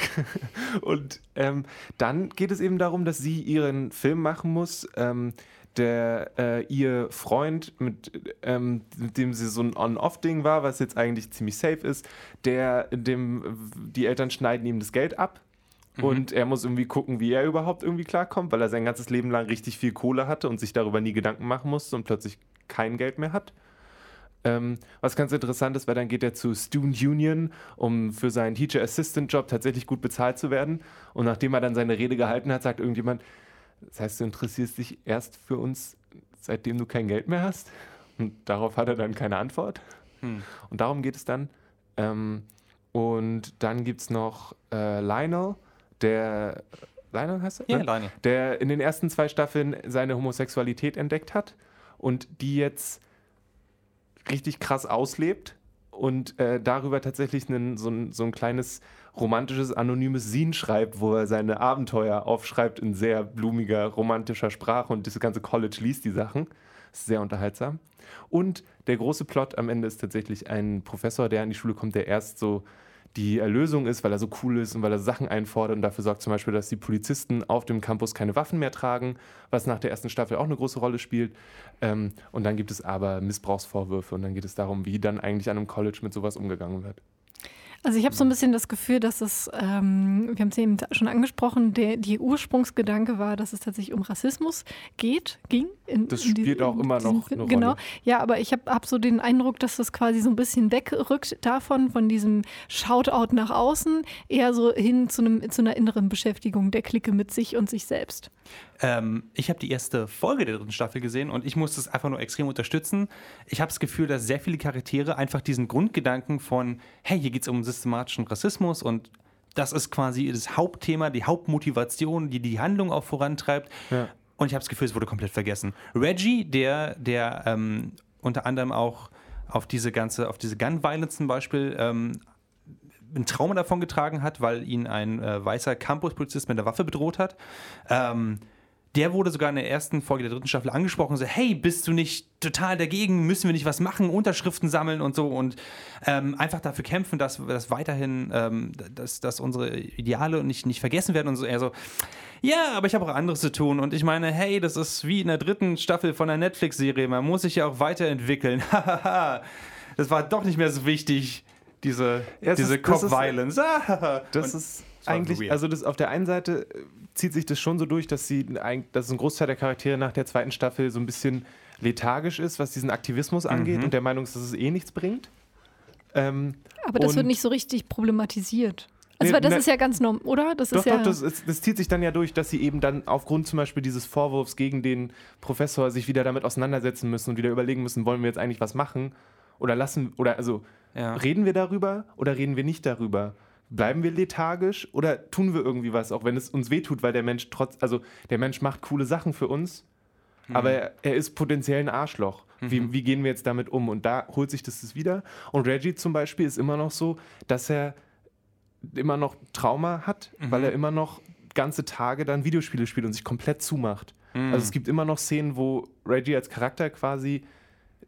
und ähm, dann geht es eben darum, dass sie ihren Film machen muss. Ähm, der äh, ihr Freund, mit, ähm, mit dem sie so ein On-Off-Ding war, was jetzt eigentlich ziemlich safe ist, der dem die Eltern schneiden ihm das Geld ab. Und er muss irgendwie gucken, wie er überhaupt irgendwie klarkommt, weil er sein ganzes Leben lang richtig viel Kohle hatte und sich darüber nie Gedanken machen musste und plötzlich kein Geld mehr hat. Ähm, was ganz interessant ist, weil dann geht er zu Student Union, um für seinen Teacher Assistant Job tatsächlich gut bezahlt zu werden. Und nachdem er dann seine Rede gehalten hat, sagt irgendjemand, das heißt, du interessierst dich erst für uns, seitdem du kein Geld mehr hast? Und darauf hat er dann keine Antwort. Und darum geht es dann. Ähm, und dann gibt es noch äh, Lionel, der. Lionel heißt er? Ja, ne? Lionel. Der in den ersten zwei Staffeln seine Homosexualität entdeckt hat und die jetzt richtig krass auslebt und äh, darüber tatsächlich einen, so, ein, so ein kleines romantisches, anonymes Sin schreibt, wo er seine Abenteuer aufschreibt in sehr blumiger, romantischer Sprache und das ganze College liest die Sachen. Ist sehr unterhaltsam. Und der große Plot am Ende ist tatsächlich ein Professor, der an die Schule kommt, der erst so die Erlösung ist, weil er so cool ist und weil er Sachen einfordert und dafür sorgt zum Beispiel, dass die Polizisten auf dem Campus keine Waffen mehr tragen, was nach der ersten Staffel auch eine große Rolle spielt. Ähm, und dann gibt es aber Missbrauchsvorwürfe und dann geht es darum, wie dann eigentlich an einem College mit sowas umgegangen wird. Also ich habe so ein bisschen das Gefühl, dass es, ähm, wir haben es eben schon angesprochen, der, die Ursprungsgedanke war, dass es tatsächlich um Rassismus geht, ging. In, Das in spielt diesem- auch immer noch Film. eine Genau, Rolle. ja, aber ich habe hab so den Eindruck, dass das quasi so ein bisschen wegrückt davon, von diesem Shoutout nach außen, eher so hin zu, einem, zu einer inneren Beschäftigung der Clique mit sich und sich selbst. Ähm, ich habe die erste Folge der dritten Staffel gesehen und ich muss das einfach nur extrem unterstützen. Ich habe das Gefühl, dass sehr viele Charaktere einfach diesen Grundgedanken von, hey, hier geht es um systematischen Rassismus und das ist quasi das Hauptthema, die Hauptmotivation, die die Handlung auch vorantreibt. Ja. Und ich habe das Gefühl, es wurde komplett vergessen. Reggie, der, der ähm, unter anderem auch auf diese ganze, auf diese Gun Violence zum Beispiel ähm, ein Trauma davon getragen hat, weil ihn ein äh, weißer Campuspolizist mit einer Waffe bedroht hat. Ähm, der wurde sogar in der ersten Folge der dritten Staffel angesprochen, so, hey, bist du nicht total dagegen, müssen wir nicht was machen, Unterschriften sammeln und so und ähm, einfach dafür kämpfen, dass, dass weiterhin, ähm, dass, dass unsere Ideale nicht, nicht vergessen werden und so. Er so, ja, aber ich habe auch anderes zu tun und ich meine, hey, das ist wie in der dritten Staffel von einer Netflix-Serie, man muss sich ja auch weiterentwickeln. Das war doch nicht mehr so wichtig, diese, Ja, es diese Cop-Violence. Das ist eigentlich, weird. also das auf der einen Seite äh, zieht sich das schon so durch, dass sie, dass ein Großteil der Charaktere nach der zweiten Staffel so ein bisschen lethargisch ist, was diesen Aktivismus angeht Mhm. und der Meinung ist, dass es eh nichts bringt. Ähm, Aber das wird nicht so richtig problematisiert. Also, Nee, weil das ne- ist ja ganz normal, oder? Das Doch, ist ja. doch, das, ist, das zieht sich dann ja durch, dass sie eben dann aufgrund zum Beispiel dieses Vorwurfs gegen den Professor sich wieder damit auseinandersetzen müssen und wieder überlegen müssen, wollen wir jetzt eigentlich was machen? Oder lassen, oder also Ja. reden wir darüber oder reden wir nicht darüber? Bleiben wir lethargisch oder tun wir irgendwie was, auch wenn es uns wehtut, weil der Mensch trotz, also der Mensch macht coole Sachen für uns, aber er, er ist potenziell ein Arschloch. Wie, wie gehen wir jetzt damit um? Und da holt sich das, das wieder. Und Reggie zum Beispiel ist immer noch so, dass er immer noch Trauma hat, weil er immer noch ganze Tage dann Videospiele spielt und sich komplett zumacht. Also es gibt immer noch Szenen, wo Reggie als Charakter quasi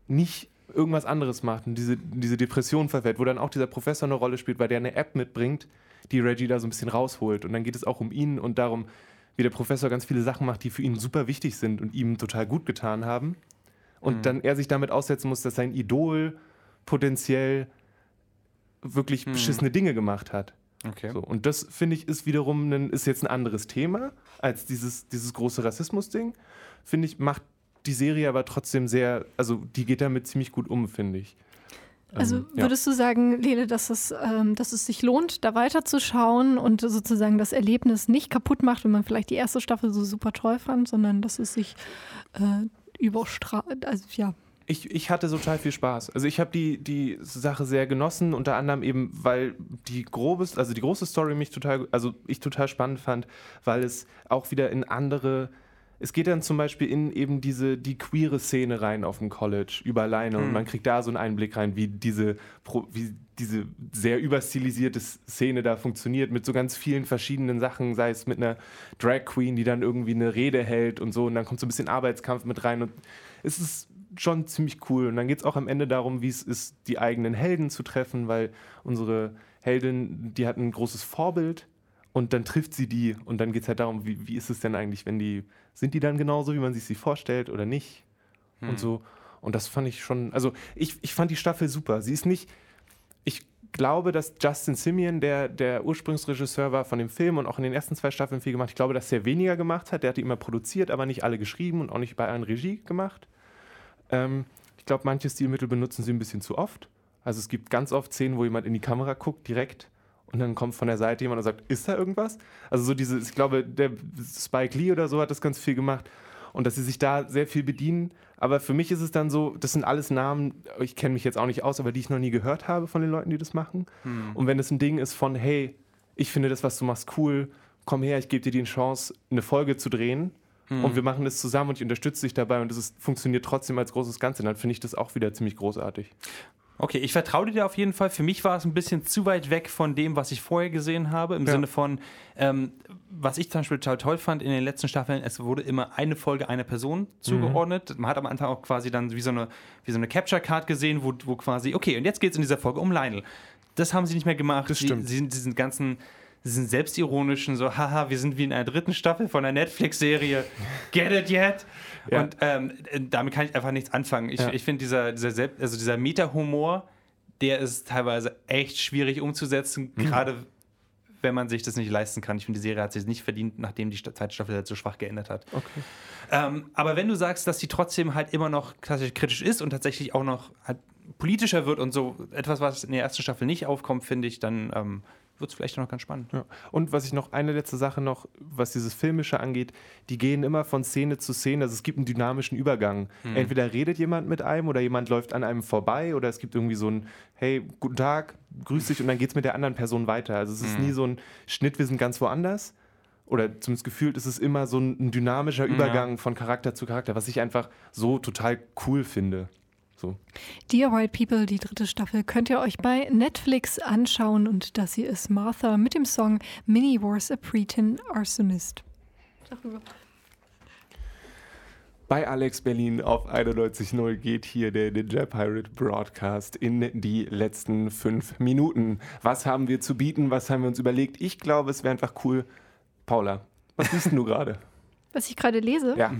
nicht irgendwas anderes macht und diese, diese Depression verfällt, wo dann auch dieser Professor eine Rolle spielt, weil der eine App mitbringt, die Reggie da so ein bisschen rausholt. Und dann geht es auch um ihn und darum, wie der Professor ganz viele Sachen macht, die für ihn super wichtig sind und ihm total gut getan haben. Und dann er sich damit aussetzen muss, dass sein Idol potenziell wirklich beschissene Dinge gemacht hat. Okay. So, und das finde ich ist wiederum ein, ist jetzt ein anderes Thema als dieses, dieses große Rassismus-Ding. Finde ich, macht die Serie aber trotzdem sehr, also die geht damit ziemlich gut um, finde ich. Also Ähm, ja. würdest du sagen, Lele, dass es, ähm, dass es sich lohnt, da weiterzuschauen und sozusagen das Erlebnis nicht kaputt macht, wenn man vielleicht die erste Staffel so super toll fand, sondern dass es sich äh, überstrahlt, also ja. Ich, ich hatte total viel Spaß. Also ich habe die, die Sache sehr genossen, unter anderem eben, weil die grobes, also die große Story mich total, also ich total spannend fand, weil es auch wieder in andere, es geht dann zum Beispiel in eben diese, die queere Szene rein auf dem College über Leine und man kriegt da so einen Einblick rein, wie diese, wie diese sehr überstilisierte Szene da funktioniert, mit so ganz vielen verschiedenen Sachen, sei es mit einer Drag Queen, die dann irgendwie eine Rede hält und so. Und dann kommt so ein bisschen Arbeitskampf mit rein und es ist schon ziemlich cool. Und dann geht es auch am Ende darum, wie es ist, die eigenen Helden zu treffen, weil unsere Heldin, die hat ein großes Vorbild und dann trifft sie die. Und dann geht es halt darum, wie, wie ist es denn eigentlich, wenn die, sind die dann genauso, wie man sich sie vorstellt oder nicht? Und so. Und das fand ich schon, also ich, ich fand die Staffel super. Sie ist nicht, ich glaube, dass Justin Simeon, der, der Ursprungsregisseur war von dem Film und auch in den ersten zwei Staffeln viel gemacht, ich glaube, dass er weniger gemacht hat. Der hat die immer produziert, aber nicht alle geschrieben und auch nicht bei allen Regie gemacht. Ähm, ich glaube, manche Stilmittel benutzen sie ein bisschen zu oft. Also es gibt ganz oft Szenen, wo jemand in die Kamera guckt, direkt, und dann kommt von der Seite jemand und sagt, ist da irgendwas? Also so diese, ich glaube, der Spike Lee oder so hat das ganz viel gemacht. Und dass sie sich da sehr viel bedienen. Aber für mich ist es dann so, das sind alles Namen, ich kenne mich jetzt auch nicht aus, aber die ich noch nie gehört habe von den Leuten, die das machen. Und wenn es ein Ding ist von, hey, ich finde das, was du machst, cool, komm her, ich gebe dir die Chance, eine Folge zu drehen. Und wir machen das zusammen und ich unterstütze dich dabei und es funktioniert trotzdem als großes Ganze, dann finde ich das auch wieder ziemlich großartig. Okay, ich vertraue dir auf jeden Fall. Für mich war es ein bisschen zu weit weg von dem, was ich vorher gesehen habe. Im Ja. Sinne von, ähm, was ich zum Beispiel total toll fand in den letzten Staffeln, es wurde immer eine Folge einer Person zugeordnet. Man hat am Anfang auch quasi dann wie so eine, wie so eine Capture Card gesehen, wo, wo quasi, okay, und jetzt geht es in dieser Folge um Lionel. Das haben sie nicht mehr gemacht. Das sie, stimmt. Sie sind diesen ganzen diesen selbstironischen, so, haha, wir sind wie in einer dritten Staffel von einer Netflix-Serie. Get it yet? Ja. Und ähm, damit kann ich einfach nichts anfangen. Ich, Ja. ich finde, dieser, dieser, Selbst- also dieser Meta-Humor, der ist teilweise echt schwierig umzusetzen, Mhm. gerade wenn man sich das nicht leisten kann. Ich finde, die Serie hat sich nicht verdient, nachdem die zweite Staffel halt so schwach geändert hat. Okay. Ähm, aber wenn du sagst, dass die trotzdem halt immer noch tatsächlich kritisch ist und tatsächlich auch noch halt politischer wird und so etwas, was in der ersten Staffel nicht aufkommt, finde ich, dann ähm, wird es vielleicht auch noch ganz spannend. Ja. Und was ich noch, eine letzte Sache noch, was dieses Filmische angeht, die gehen immer von Szene zu Szene, also es gibt einen dynamischen Übergang. Entweder redet jemand mit einem oder jemand läuft an einem vorbei oder es gibt irgendwie so ein, hey, guten Tag, grüß dich und dann geht es mit der anderen Person weiter. Also es ist nie so ein Schnitt, wir sind ganz woanders. Oder zumindest gefühlt ist es immer so ein, ein dynamischer Übergang von Charakter zu Charakter, was ich einfach so total cool finde. So. Dear White People, die dritte Staffel, könnt ihr euch bei Netflix anschauen und das hier ist Martha mit dem Song Minnie Wars a Preteen Arsonist. Bei Alex Berlin auf 91.0 geht hier der Ninja Pirate Broadcast in die letzten fünf Minuten. Was haben wir zu bieten? Was haben wir uns überlegt? Ich glaube, es wäre einfach cool. Paula, was siehst denn du gerade? was ich gerade lese. Ja.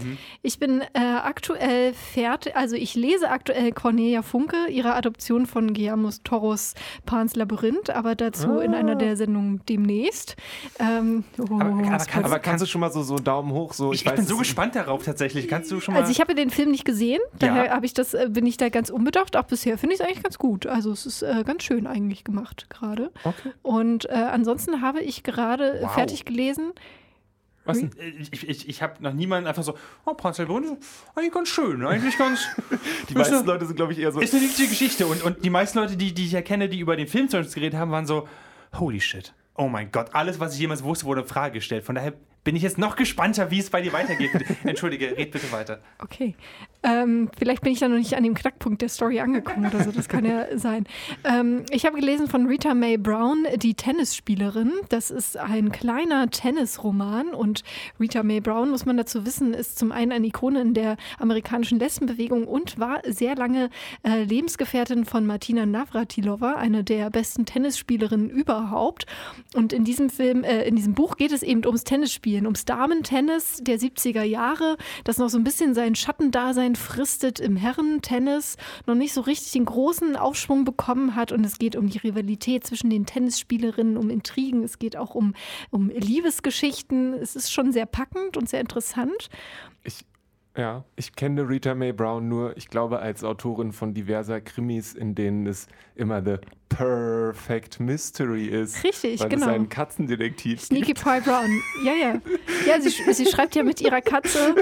Ich bin äh, aktuell fertig, also ich lese aktuell Cornelia Funke, ihre Adoption von Guillermo Toros Pans Labyrinth, aber dazu in einer der Sendungen demnächst. Ähm, oh, Aber- aber Spoiler. kannst- Aber kannst du schon mal so, so Daumen hoch, so Ich, ich bin weiß, so es- gespannt darauf tatsächlich. Kannst du schon mal. also ich habe den Film nicht gesehen, daher Ja. habe ich das, äh, bin ich da ganz unbedacht. Auch bisher finde ich es eigentlich ganz gut. Also es ist äh, ganz schön eigentlich gemacht gerade. Okay. Und äh, ansonsten habe ich gerade Wow. fertig gelesen. Was denn? ich ich, ich habe noch niemanden einfach so, oh, Prinz Labyrinth, eigentlich ganz schön, eigentlich ganz. Die ist meisten eine- Leute sind, glaube ich, eher so. Ist eine niedliche Geschichte. Und, und die meisten Leute, die, die ich erkenne, die über den Film zu uns geredet haben, waren so, holy shit. Oh mein Gott, alles, was ich jemals wusste, wurde in Frage gestellt. Von daher bin ich jetzt noch gespannter, wie es bei dir weitergeht. Entschuldige, red bitte weiter. Okay. Ähm, vielleicht bin ich da noch nicht an dem Knackpunkt der Story angekommen oder so. Das kann ja sein. Ähm, ich habe gelesen von Rita Mae Brown, die Tennisspielerin. Das ist ein kleiner Tennisroman. Und Rita Mae Brown, muss man dazu wissen, ist zum einen eine Ikone in der amerikanischen Lesbenbewegung und war sehr lange äh, Lebensgefährtin von Martina Navratilova, eine der besten Tennisspielerinnen überhaupt. Und in diesem Film, äh, in diesem Buch geht es eben ums Tennisspielen, ums Damentennis der 70er Jahre, das noch so ein bisschen sein Schattendasein fristet im Herrentennis, noch nicht so richtig den großen Aufschwung bekommen hat. Und es geht um die Rivalität zwischen den Tennisspielerinnen, um Intrigen, es geht auch um, um Liebesgeschichten. Es ist schon sehr packend und sehr interessant. Ich, ja, ich kenne Rita Mae Brown nur, ich glaube, als Autorin von diverser Krimis, in denen es immer The Perfect Mystery ist. Richtig, weil genau. es einen Katzendetektiv Sneaky gibt. Pie Brown. Ja, ja. Ja, sie, sie schreibt ja mit ihrer Katze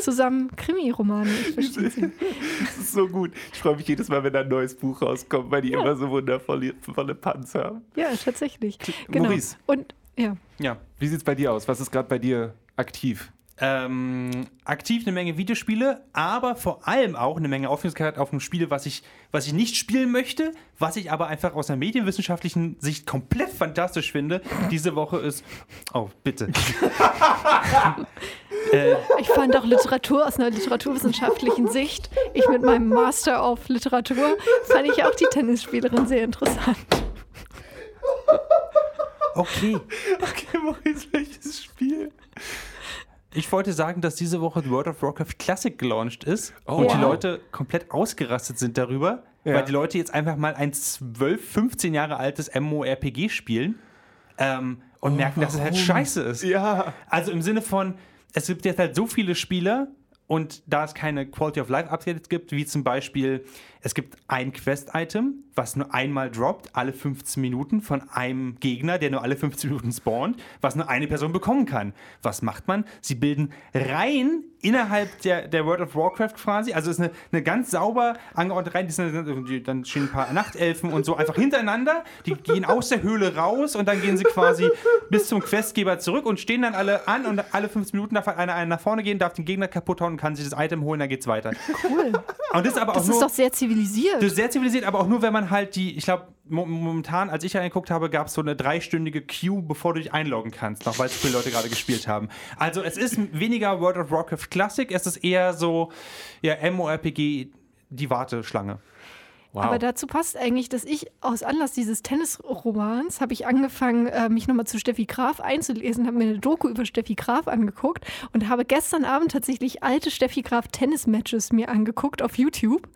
zusammen Krimi-Romane. Ich. Das ist so gut. Ich freue mich jedes Mal, wenn da ein neues Buch rauskommt, weil die immer so wundervolle volle Punts haben. Ja, tatsächlich. Genau. Maurice. Und ja. Ja. Wie sieht es bei dir aus? Was ist gerade bei dir aktiv? Ähm, aktiv eine Menge Videospiele, aber vor allem auch eine Menge Aufmerksamkeit auf ein Spiel, was ich, was ich nicht spielen möchte, was ich aber einfach aus einer medienwissenschaftlichen Sicht komplett fantastisch finde. Diese Woche ist. Oh, bitte. äh, Ich fand auch Literatur aus einer literaturwissenschaftlichen Sicht. Ich mit meinem Master auf Literatur fand ich auch die Tennisspielerin sehr interessant. okay. Okay, Maurice, welches Spiel? Ich wollte sagen, dass diese Woche World of Warcraft Classic gelauncht ist Oh, und die wow. Leute komplett ausgerastet sind darüber, Ja. weil die Leute jetzt einfach mal ein 12, 15 Jahre altes MMORPG spielen ähm, und merken, dass es halt scheiße ist. Ja. Also im Sinne von, es gibt jetzt halt so viele Spieler und da es keine Quality of Life Updates gibt, wie zum Beispiel, es gibt ein Quest-Item, was nur einmal droppt, alle 15 Minuten von einem Gegner, der nur alle 15 Minuten spawnt, was nur eine Person bekommen kann. Was macht man? Sie bilden Reihen innerhalb der, der World of Warcraft quasi, also es ist eine, eine ganz sauber angeordnete Reihe, die sind, die- dann stehen ein paar Nachtelfen und so einfach hintereinander, die gehen aus der Höhle raus und dann gehen sie quasi bis zum Questgeber zurück und stehen dann alle an und alle 15 Minuten darf einer, einer nach vorne gehen, darf den Gegner kaputt hauen und kann sich das Item holen, dann geht's weiter. Cool. Und das ist aber auch Das nur... ist doch sehr zivilisiert. Das ist sehr zivilisiert, aber auch nur, wenn man halt die, ich glaube, mo momentan, als ich reingeguckt habe, gab es so eine dreistündige Queue, bevor du dich einloggen kannst, noch weil so viele Leute gerade gespielt haben. Also es ist weniger World of Warcraft Classic, es ist eher so, ja, MMORPG, die Warteschlange. Wow. Aber dazu passt eigentlich, dass ich aus Anlass dieses Tennisromans habe ich angefangen, äh, mich nochmal zu Steffi Graf einzulesen, habe mir eine Doku über Steffi Graf angeguckt und habe gestern Abend tatsächlich alte Steffi Graf Tennis-Matches mir angeguckt auf YouTube.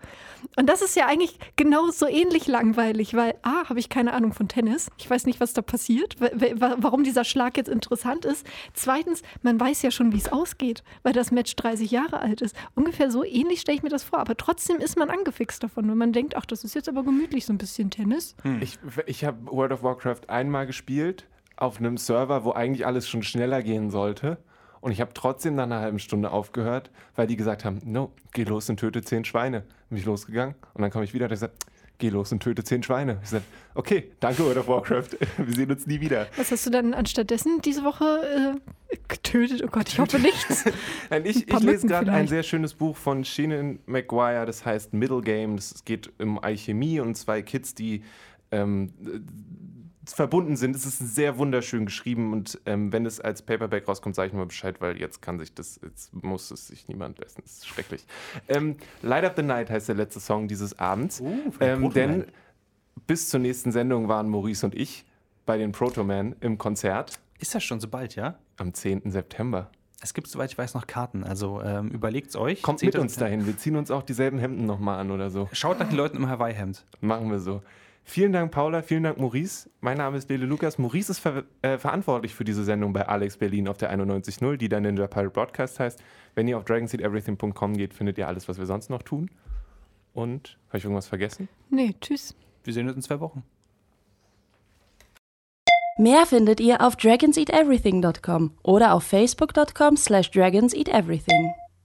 Und das ist ja eigentlich genau so ähnlich langweilig, weil A, habe ich keine Ahnung von Tennis. Ich weiß nicht, was da passiert, wa- wa- warum dieser Schlag jetzt interessant ist. Zweitens, man weiß ja schon, wie es ausgeht, weil das Match 30 Jahre alt ist. Ungefähr so ähnlich stelle ich mir das vor. Aber trotzdem ist man angefixt davon, wenn man denkt, das ist jetzt aber gemütlich, so ein bisschen Tennis. Ich, ich habe World of Warcraft einmal gespielt auf einem Server, wo eigentlich alles schon schneller gehen sollte. Und ich habe trotzdem nach einer halben Stunde aufgehört, weil die gesagt haben, no, geh los und töte zehn Schweine. Bin ich losgegangen und dann komme ich wieder und ich gesagt, geh los und töte zehn Schweine. Ich sagte, okay, danke World of Warcraft, wir sehen uns nie wieder. Was hast du dann anstattdessen diese Woche äh, getötet? Oh Gott, ich hoffe nichts. Nein, ich, ich lese gerade ein sehr schönes Buch von Shannon Maguire, das heißt Middle Game. Das, es geht um Alchemie und zwei Kids, die ähm, äh, verbunden sind. Es ist sehr wunderschön geschrieben und ähm, wenn es als Paperback rauskommt, sage ich mal Bescheid, weil jetzt kann sich das, jetzt muss es sich niemand essen. Das ist schrecklich. Ähm, Light of the Night heißt der letzte Song dieses Abends. den ähm, denn bis zur nächsten Sendung waren Maurice und ich bei den Proto Man im Konzert Ist das schon so bald, ja? am 10. September. Es gibt, soweit ich weiß, noch Karten. Also ähm, überlegt's euch. Kommt mit uns dahin. Wir ziehen uns auch dieselben Hemden nochmal an oder so. Schaut nach den Leuten im Hawaii-Hemd. Machen wir so. Vielen Dank, Paula. Vielen Dank, Maurice. Mein Name ist Lele Lukas. Maurice ist ver äh, verantwortlich für diese Sendung bei Alex Berlin auf der 91.0, die dann Ninja Pirate Broadcast heißt. Wenn ihr auf dragonseedeverything.com geht, findet ihr alles, was wir sonst noch tun. Und, habe ich irgendwas vergessen? Nee, tschüss. Wir sehen uns in zwei Wochen. Mehr findet ihr auf dragonseateverything.com oder auf facebook.com slash dragonseateverything.